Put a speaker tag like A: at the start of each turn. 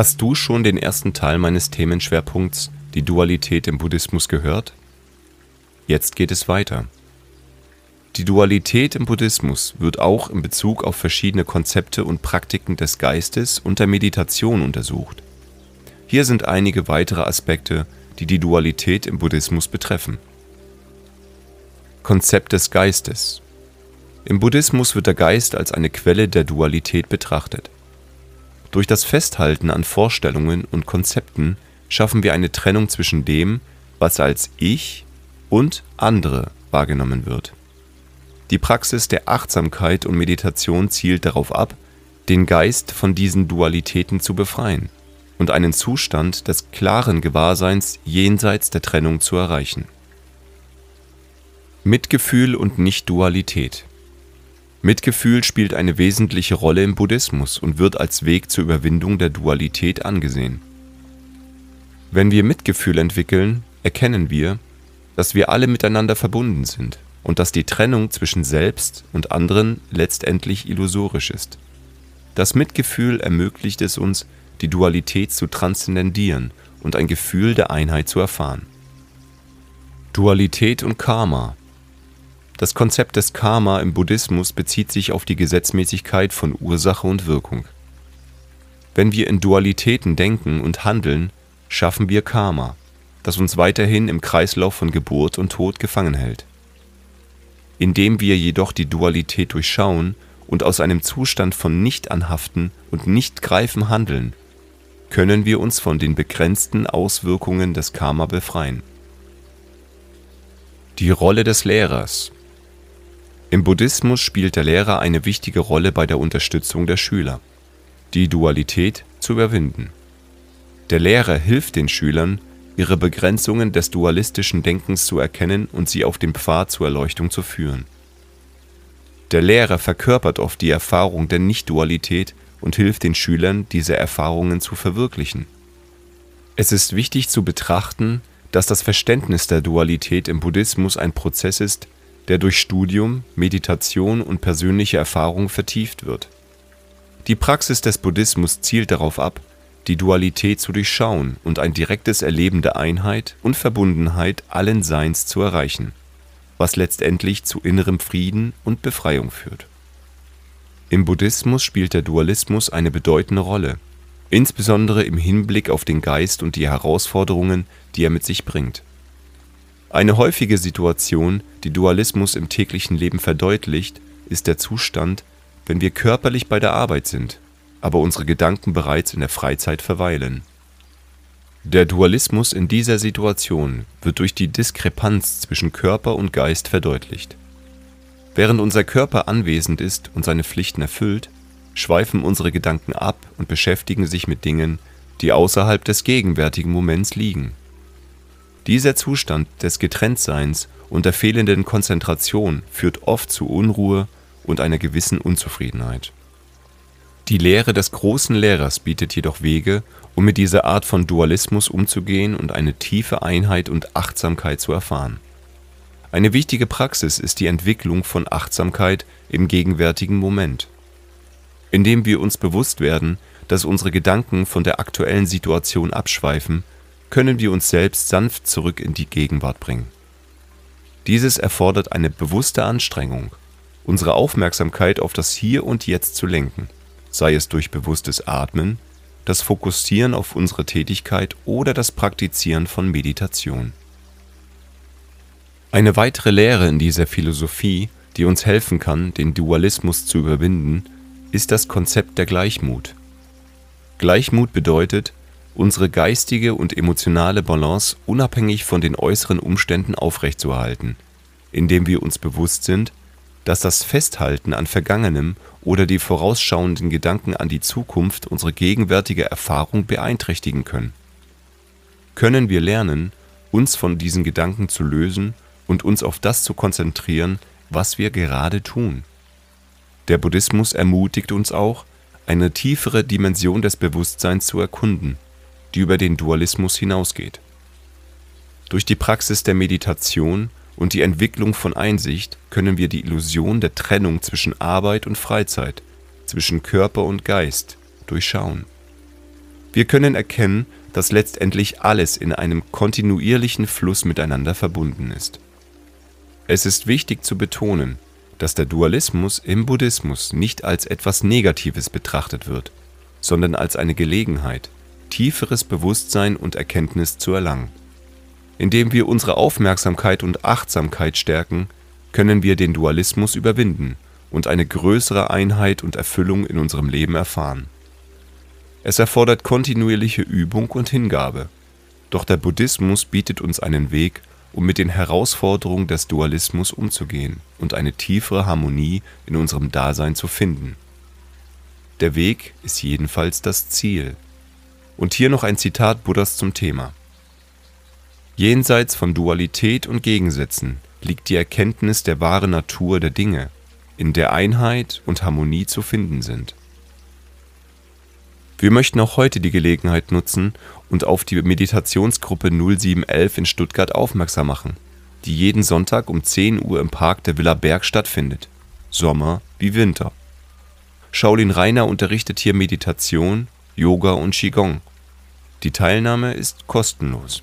A: Hast du schon den ersten Teil meines Themenschwerpunkts, die Dualität im Buddhismus, gehört? Jetzt geht es weiter. Die Dualität im Buddhismus wird auch in Bezug auf verschiedene Konzepte und Praktiken des Geistes und der Meditation untersucht. Hier sind einige weitere Aspekte, die die Dualität im Buddhismus betreffen. Konzept des Geistes Im Buddhismus wird der Geist als eine Quelle der Dualität betrachtet durch das Festhalten an Vorstellungen und Konzepten schaffen wir eine Trennung zwischen dem, was als Ich und andere wahrgenommen wird. Die Praxis der Achtsamkeit und Meditation zielt darauf ab, den Geist von diesen Dualitäten zu befreien und einen Zustand des klaren Gewahrseins jenseits der Trennung zu erreichen. Mitgefühl und Nicht-Dualität Mitgefühl spielt eine wesentliche Rolle im Buddhismus und wird als Weg zur Überwindung der Dualität angesehen. Wenn wir Mitgefühl entwickeln, erkennen wir, dass wir alle miteinander verbunden sind und dass die Trennung zwischen selbst und anderen letztendlich illusorisch ist. Das Mitgefühl ermöglicht es uns, die Dualität zu transzendendieren und ein Gefühl der Einheit zu erfahren. Dualität und Karma das Konzept des Karma im Buddhismus bezieht sich auf die Gesetzmäßigkeit von Ursache und Wirkung. Wenn wir in Dualitäten denken und handeln, schaffen wir Karma, das uns weiterhin im Kreislauf von Geburt und Tod gefangen hält. Indem wir jedoch die Dualität durchschauen und aus einem Zustand von Nicht-Anhaften und Nicht-Greifen handeln, können wir uns von den begrenzten Auswirkungen des Karma befreien. Die Rolle des Lehrers im Buddhismus spielt der Lehrer eine wichtige Rolle bei der Unterstützung der Schüler, die Dualität zu überwinden. Der Lehrer hilft den Schülern, ihre Begrenzungen des dualistischen Denkens zu erkennen und sie auf dem Pfad zur Erleuchtung zu führen. Der Lehrer verkörpert oft die Erfahrung der Nicht-Dualität und hilft den Schülern, diese Erfahrungen zu verwirklichen. Es ist wichtig zu betrachten, dass das Verständnis der Dualität im Buddhismus ein Prozess ist, der durch Studium, Meditation und persönliche Erfahrung vertieft wird. Die Praxis des Buddhismus zielt darauf ab, die Dualität zu durchschauen und ein direktes Erleben der Einheit und Verbundenheit allen Seins zu erreichen, was letztendlich zu innerem Frieden und Befreiung führt. Im Buddhismus spielt der Dualismus eine bedeutende Rolle, insbesondere im Hinblick auf den Geist und die Herausforderungen, die er mit sich bringt eine häufige Situation, die Dualismus im täglichen Leben verdeutlicht, ist der Zustand, wenn wir körperlich bei der Arbeit sind, aber unsere Gedanken bereits in der Freizeit verweilen. Der Dualismus in dieser Situation wird durch die Diskrepanz zwischen Körper und Geist verdeutlicht. Während unser Körper anwesend ist und seine Pflichten erfüllt, schweifen unsere Gedanken ab und beschäftigen sich mit Dingen, die außerhalb des gegenwärtigen Moments liegen dieser Zustand des Getrenntseins und der fehlenden Konzentration führt oft zu Unruhe und einer gewissen Unzufriedenheit. Die Lehre des großen Lehrers bietet jedoch Wege, um mit dieser Art von Dualismus umzugehen und eine tiefe Einheit und Achtsamkeit zu erfahren. Eine wichtige Praxis ist die Entwicklung von Achtsamkeit im gegenwärtigen Moment. Indem wir uns bewusst werden, dass unsere Gedanken von der aktuellen Situation abschweifen können wir uns selbst sanft zurück in die Gegenwart bringen. Dieses erfordert eine bewusste Anstrengung, unsere Aufmerksamkeit auf das Hier und Jetzt zu lenken, sei es durch bewusstes Atmen, das Fokussieren auf unsere Tätigkeit oder das Praktizieren von Meditation. Eine weitere Lehre in dieser Philosophie, die uns helfen kann, den Dualismus zu überwinden, ist das Konzept der Gleichmut. Gleichmut bedeutet, unsere geistige und emotionale Balance unabhängig von den äußeren Umständen aufrechtzuerhalten, indem wir uns bewusst sind, dass das Festhalten an Vergangenem oder die vorausschauenden Gedanken an die Zukunft unsere gegenwärtige Erfahrung beeinträchtigen können. Können wir lernen, uns von diesen Gedanken zu lösen und uns auf das zu konzentrieren, was wir gerade tun? Der Buddhismus ermutigt uns auch, eine tiefere Dimension des Bewusstseins zu erkunden, die über den Dualismus hinausgeht. Durch die Praxis der Meditation und die Entwicklung von Einsicht können wir die Illusion der Trennung zwischen Arbeit und Freizeit, zwischen Körper und Geist durchschauen. Wir können erkennen, dass letztendlich alles in einem kontinuierlichen Fluss miteinander verbunden ist. Es ist wichtig zu betonen, dass der Dualismus im Buddhismus nicht als etwas Negatives betrachtet wird, sondern als eine Gelegenheit, tieferes Bewusstsein und Erkenntnis zu erlangen. Indem wir unsere Aufmerksamkeit und Achtsamkeit stärken, können wir den Dualismus überwinden und eine größere Einheit und Erfüllung in unserem Leben erfahren. Es erfordert kontinuierliche Übung und Hingabe, doch der Buddhismus bietet uns einen Weg, um mit den Herausforderungen des Dualismus umzugehen und eine tiefere Harmonie in unserem Dasein zu finden. Der Weg ist jedenfalls das Ziel. Und hier noch ein Zitat Buddhas zum Thema. Jenseits von Dualität und Gegensätzen liegt die Erkenntnis der wahren Natur der Dinge, in der Einheit und Harmonie zu finden sind. Wir möchten auch heute die Gelegenheit nutzen und auf die Meditationsgruppe 0711 in Stuttgart aufmerksam machen, die jeden Sonntag um 10 Uhr im Park der Villa Berg stattfindet, Sommer wie Winter. Shaolin Rainer unterrichtet hier Meditation, Yoga und Qigong. Die Teilnahme ist kostenlos.